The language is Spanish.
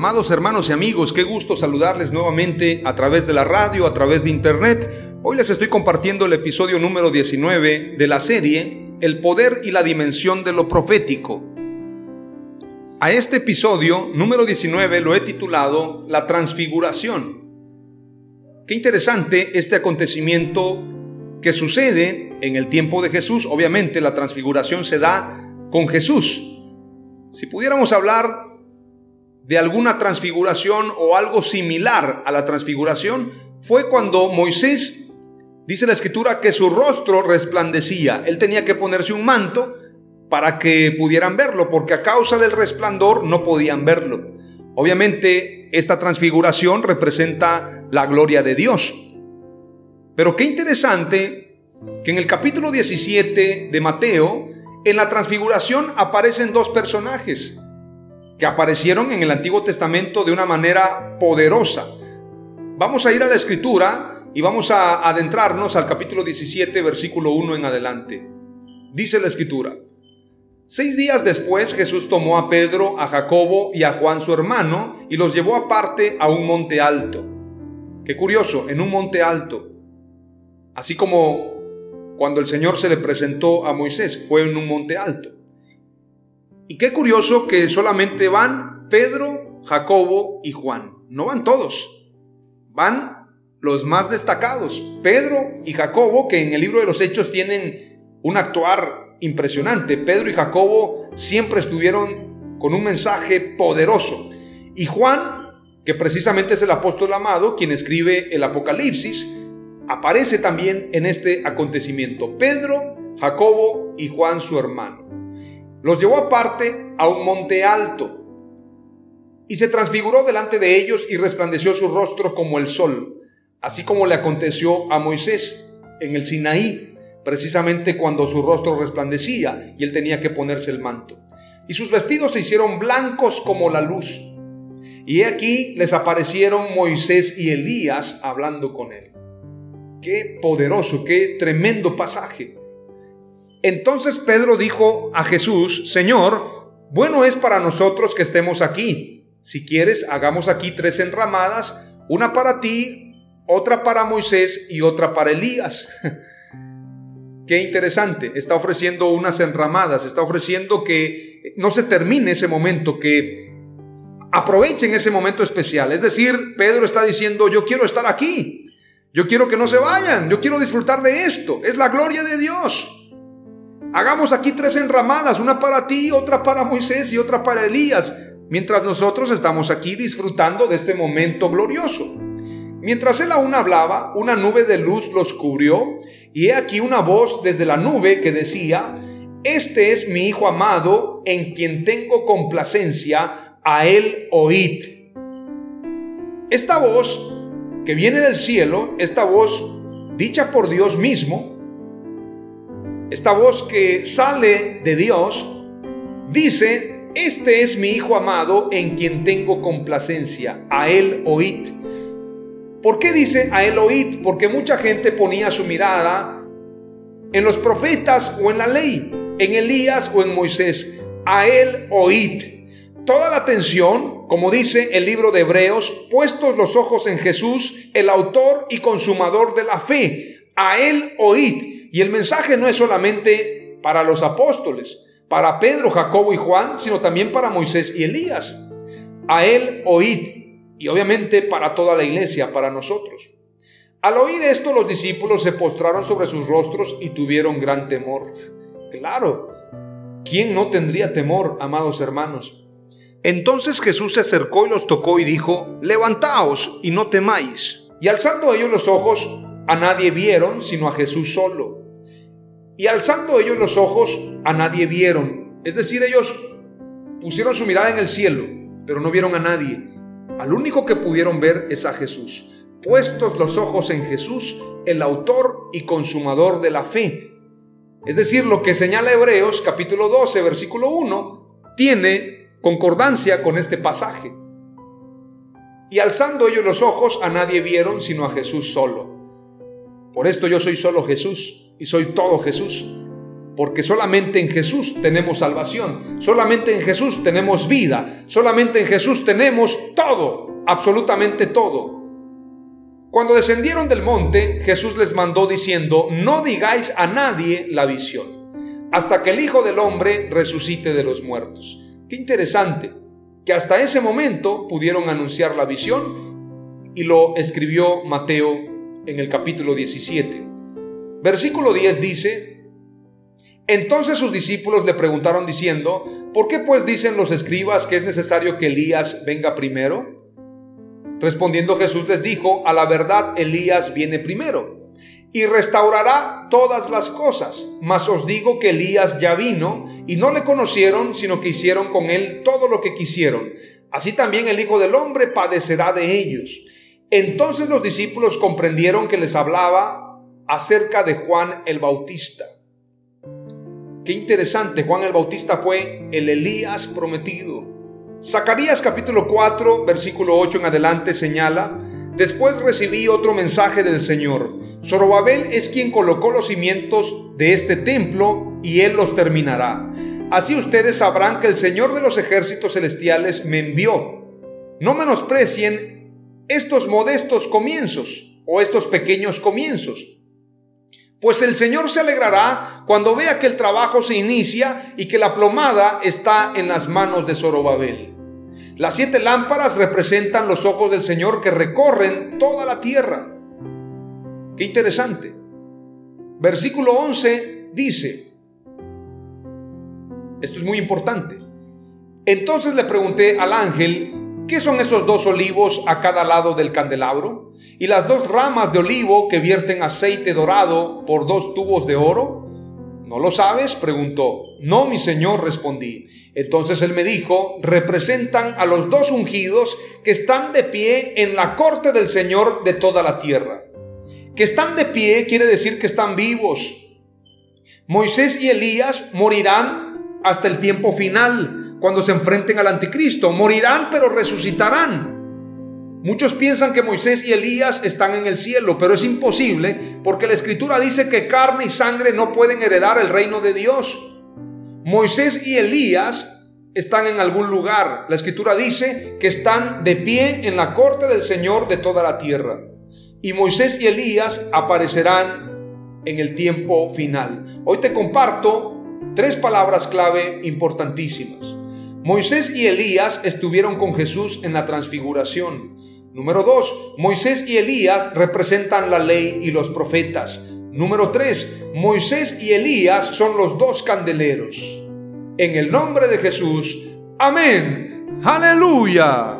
Amados hermanos y amigos, qué gusto saludarles nuevamente a través de la radio, a través de internet. Hoy les estoy compartiendo el episodio número 19 de la serie El poder y la dimensión de lo profético. A este episodio número 19 lo he titulado La transfiguración. Qué interesante este acontecimiento que sucede en el tiempo de Jesús. Obviamente la transfiguración se da con Jesús. Si pudiéramos hablar de alguna transfiguración o algo similar a la transfiguración fue cuando Moisés, dice la escritura, que su rostro resplandecía. Él tenía que ponerse un manto para que pudieran verlo, porque a causa del resplandor no podían verlo. Obviamente esta transfiguración representa la gloria de Dios. Pero qué interesante que en el capítulo 17 de Mateo, en la transfiguración aparecen dos personajes que aparecieron en el Antiguo Testamento de una manera poderosa. Vamos a ir a la escritura y vamos a adentrarnos al capítulo 17, versículo 1 en adelante. Dice la escritura, Seis días después Jesús tomó a Pedro, a Jacobo y a Juan su hermano y los llevó aparte a un monte alto. Qué curioso, en un monte alto. Así como cuando el Señor se le presentó a Moisés, fue en un monte alto. Y qué curioso que solamente van Pedro, Jacobo y Juan. No van todos. Van los más destacados. Pedro y Jacobo, que en el libro de los Hechos tienen un actuar impresionante. Pedro y Jacobo siempre estuvieron con un mensaje poderoso. Y Juan, que precisamente es el apóstol amado, quien escribe el Apocalipsis, aparece también en este acontecimiento. Pedro, Jacobo y Juan su hermano. Los llevó aparte a un monte alto y se transfiguró delante de ellos y resplandeció su rostro como el sol, así como le aconteció a Moisés en el Sinaí, precisamente cuando su rostro resplandecía y él tenía que ponerse el manto. Y sus vestidos se hicieron blancos como la luz. Y aquí les aparecieron Moisés y Elías hablando con él. Qué poderoso, qué tremendo pasaje. Entonces Pedro dijo a Jesús, Señor, bueno es para nosotros que estemos aquí. Si quieres, hagamos aquí tres enramadas, una para ti, otra para Moisés y otra para Elías. Qué interesante, está ofreciendo unas enramadas, está ofreciendo que no se termine ese momento, que aprovechen ese momento especial. Es decir, Pedro está diciendo, yo quiero estar aquí, yo quiero que no se vayan, yo quiero disfrutar de esto, es la gloria de Dios. Hagamos aquí tres enramadas, una para ti, otra para Moisés y otra para Elías, mientras nosotros estamos aquí disfrutando de este momento glorioso. Mientras él aún hablaba, una nube de luz los cubrió, y he aquí una voz desde la nube que decía, Este es mi Hijo amado, en quien tengo complacencia, a él oíd. Esta voz que viene del cielo, esta voz dicha por Dios mismo, esta voz que sale de Dios, dice, este es mi Hijo amado en quien tengo complacencia, a él oíd. ¿Por qué dice a él oíd? Porque mucha gente ponía su mirada en los profetas o en la ley, en Elías o en Moisés. A él oíd. Toda la atención como dice el libro de Hebreos, puestos los ojos en Jesús, el autor y consumador de la fe, a él oíd. Y el mensaje no es solamente para los apóstoles, para Pedro, Jacobo y Juan, sino también para Moisés y Elías. A él oíd. Y obviamente para toda la iglesia, para nosotros. Al oír esto, los discípulos se postraron sobre sus rostros y tuvieron gran temor. Claro, ¿quién no tendría temor, amados hermanos? Entonces Jesús se acercó y los tocó y dijo, levantaos y no temáis. Y alzando ellos los ojos, a nadie vieron sino a Jesús solo. Y alzando ellos los ojos, a nadie vieron. Es decir, ellos pusieron su mirada en el cielo, pero no vieron a nadie. Al único que pudieron ver es a Jesús. Puestos los ojos en Jesús, el autor y consumador de la fe. Es decir, lo que señala Hebreos capítulo 12, versículo 1, tiene concordancia con este pasaje. Y alzando ellos los ojos, a nadie vieron sino a Jesús solo. Por esto yo soy solo Jesús y soy todo Jesús. Porque solamente en Jesús tenemos salvación, solamente en Jesús tenemos vida, solamente en Jesús tenemos todo, absolutamente todo. Cuando descendieron del monte, Jesús les mandó diciendo, no digáis a nadie la visión, hasta que el Hijo del Hombre resucite de los muertos. Qué interesante que hasta ese momento pudieron anunciar la visión y lo escribió Mateo en el capítulo 17. Versículo 10 dice, entonces sus discípulos le preguntaron diciendo, ¿por qué pues dicen los escribas que es necesario que Elías venga primero? Respondiendo Jesús les dijo, a la verdad Elías viene primero y restaurará todas las cosas. Mas os digo que Elías ya vino y no le conocieron, sino que hicieron con él todo lo que quisieron. Así también el Hijo del Hombre padecerá de ellos. Entonces los discípulos comprendieron que les hablaba acerca de Juan el Bautista. Qué interesante, Juan el Bautista fue el Elías prometido. Zacarías capítulo 4, versículo 8 en adelante señala, después recibí otro mensaje del Señor Zorobabel es quien colocó los cimientos de este templo y él los terminará. Así ustedes sabrán que el Señor de los ejércitos celestiales me envió. No menosprecien estos modestos comienzos o estos pequeños comienzos. Pues el Señor se alegrará cuando vea que el trabajo se inicia y que la plomada está en las manos de Zorobabel. Las siete lámparas representan los ojos del Señor que recorren toda la tierra. Qué interesante. Versículo 11 dice, esto es muy importante. Entonces le pregunté al ángel, ¿qué son esos dos olivos a cada lado del candelabro? ¿Y las dos ramas de olivo que vierten aceite dorado por dos tubos de oro? ¿No lo sabes? preguntó. No, mi señor, respondí. Entonces él me dijo, representan a los dos ungidos que están de pie en la corte del Señor de toda la tierra. Que están de pie quiere decir que están vivos. Moisés y Elías morirán hasta el tiempo final, cuando se enfrenten al anticristo. Morirán pero resucitarán. Muchos piensan que Moisés y Elías están en el cielo, pero es imposible porque la escritura dice que carne y sangre no pueden heredar el reino de Dios. Moisés y Elías están en algún lugar. La escritura dice que están de pie en la corte del Señor de toda la tierra y Moisés y Elías aparecerán en el tiempo final. Hoy te comparto tres palabras clave importantísimas. Moisés y Elías estuvieron con Jesús en la transfiguración. Número dos, Moisés y Elías representan la ley y los profetas. Número tres, Moisés y Elías son los dos candeleros. En el nombre de Jesús, amén. Aleluya.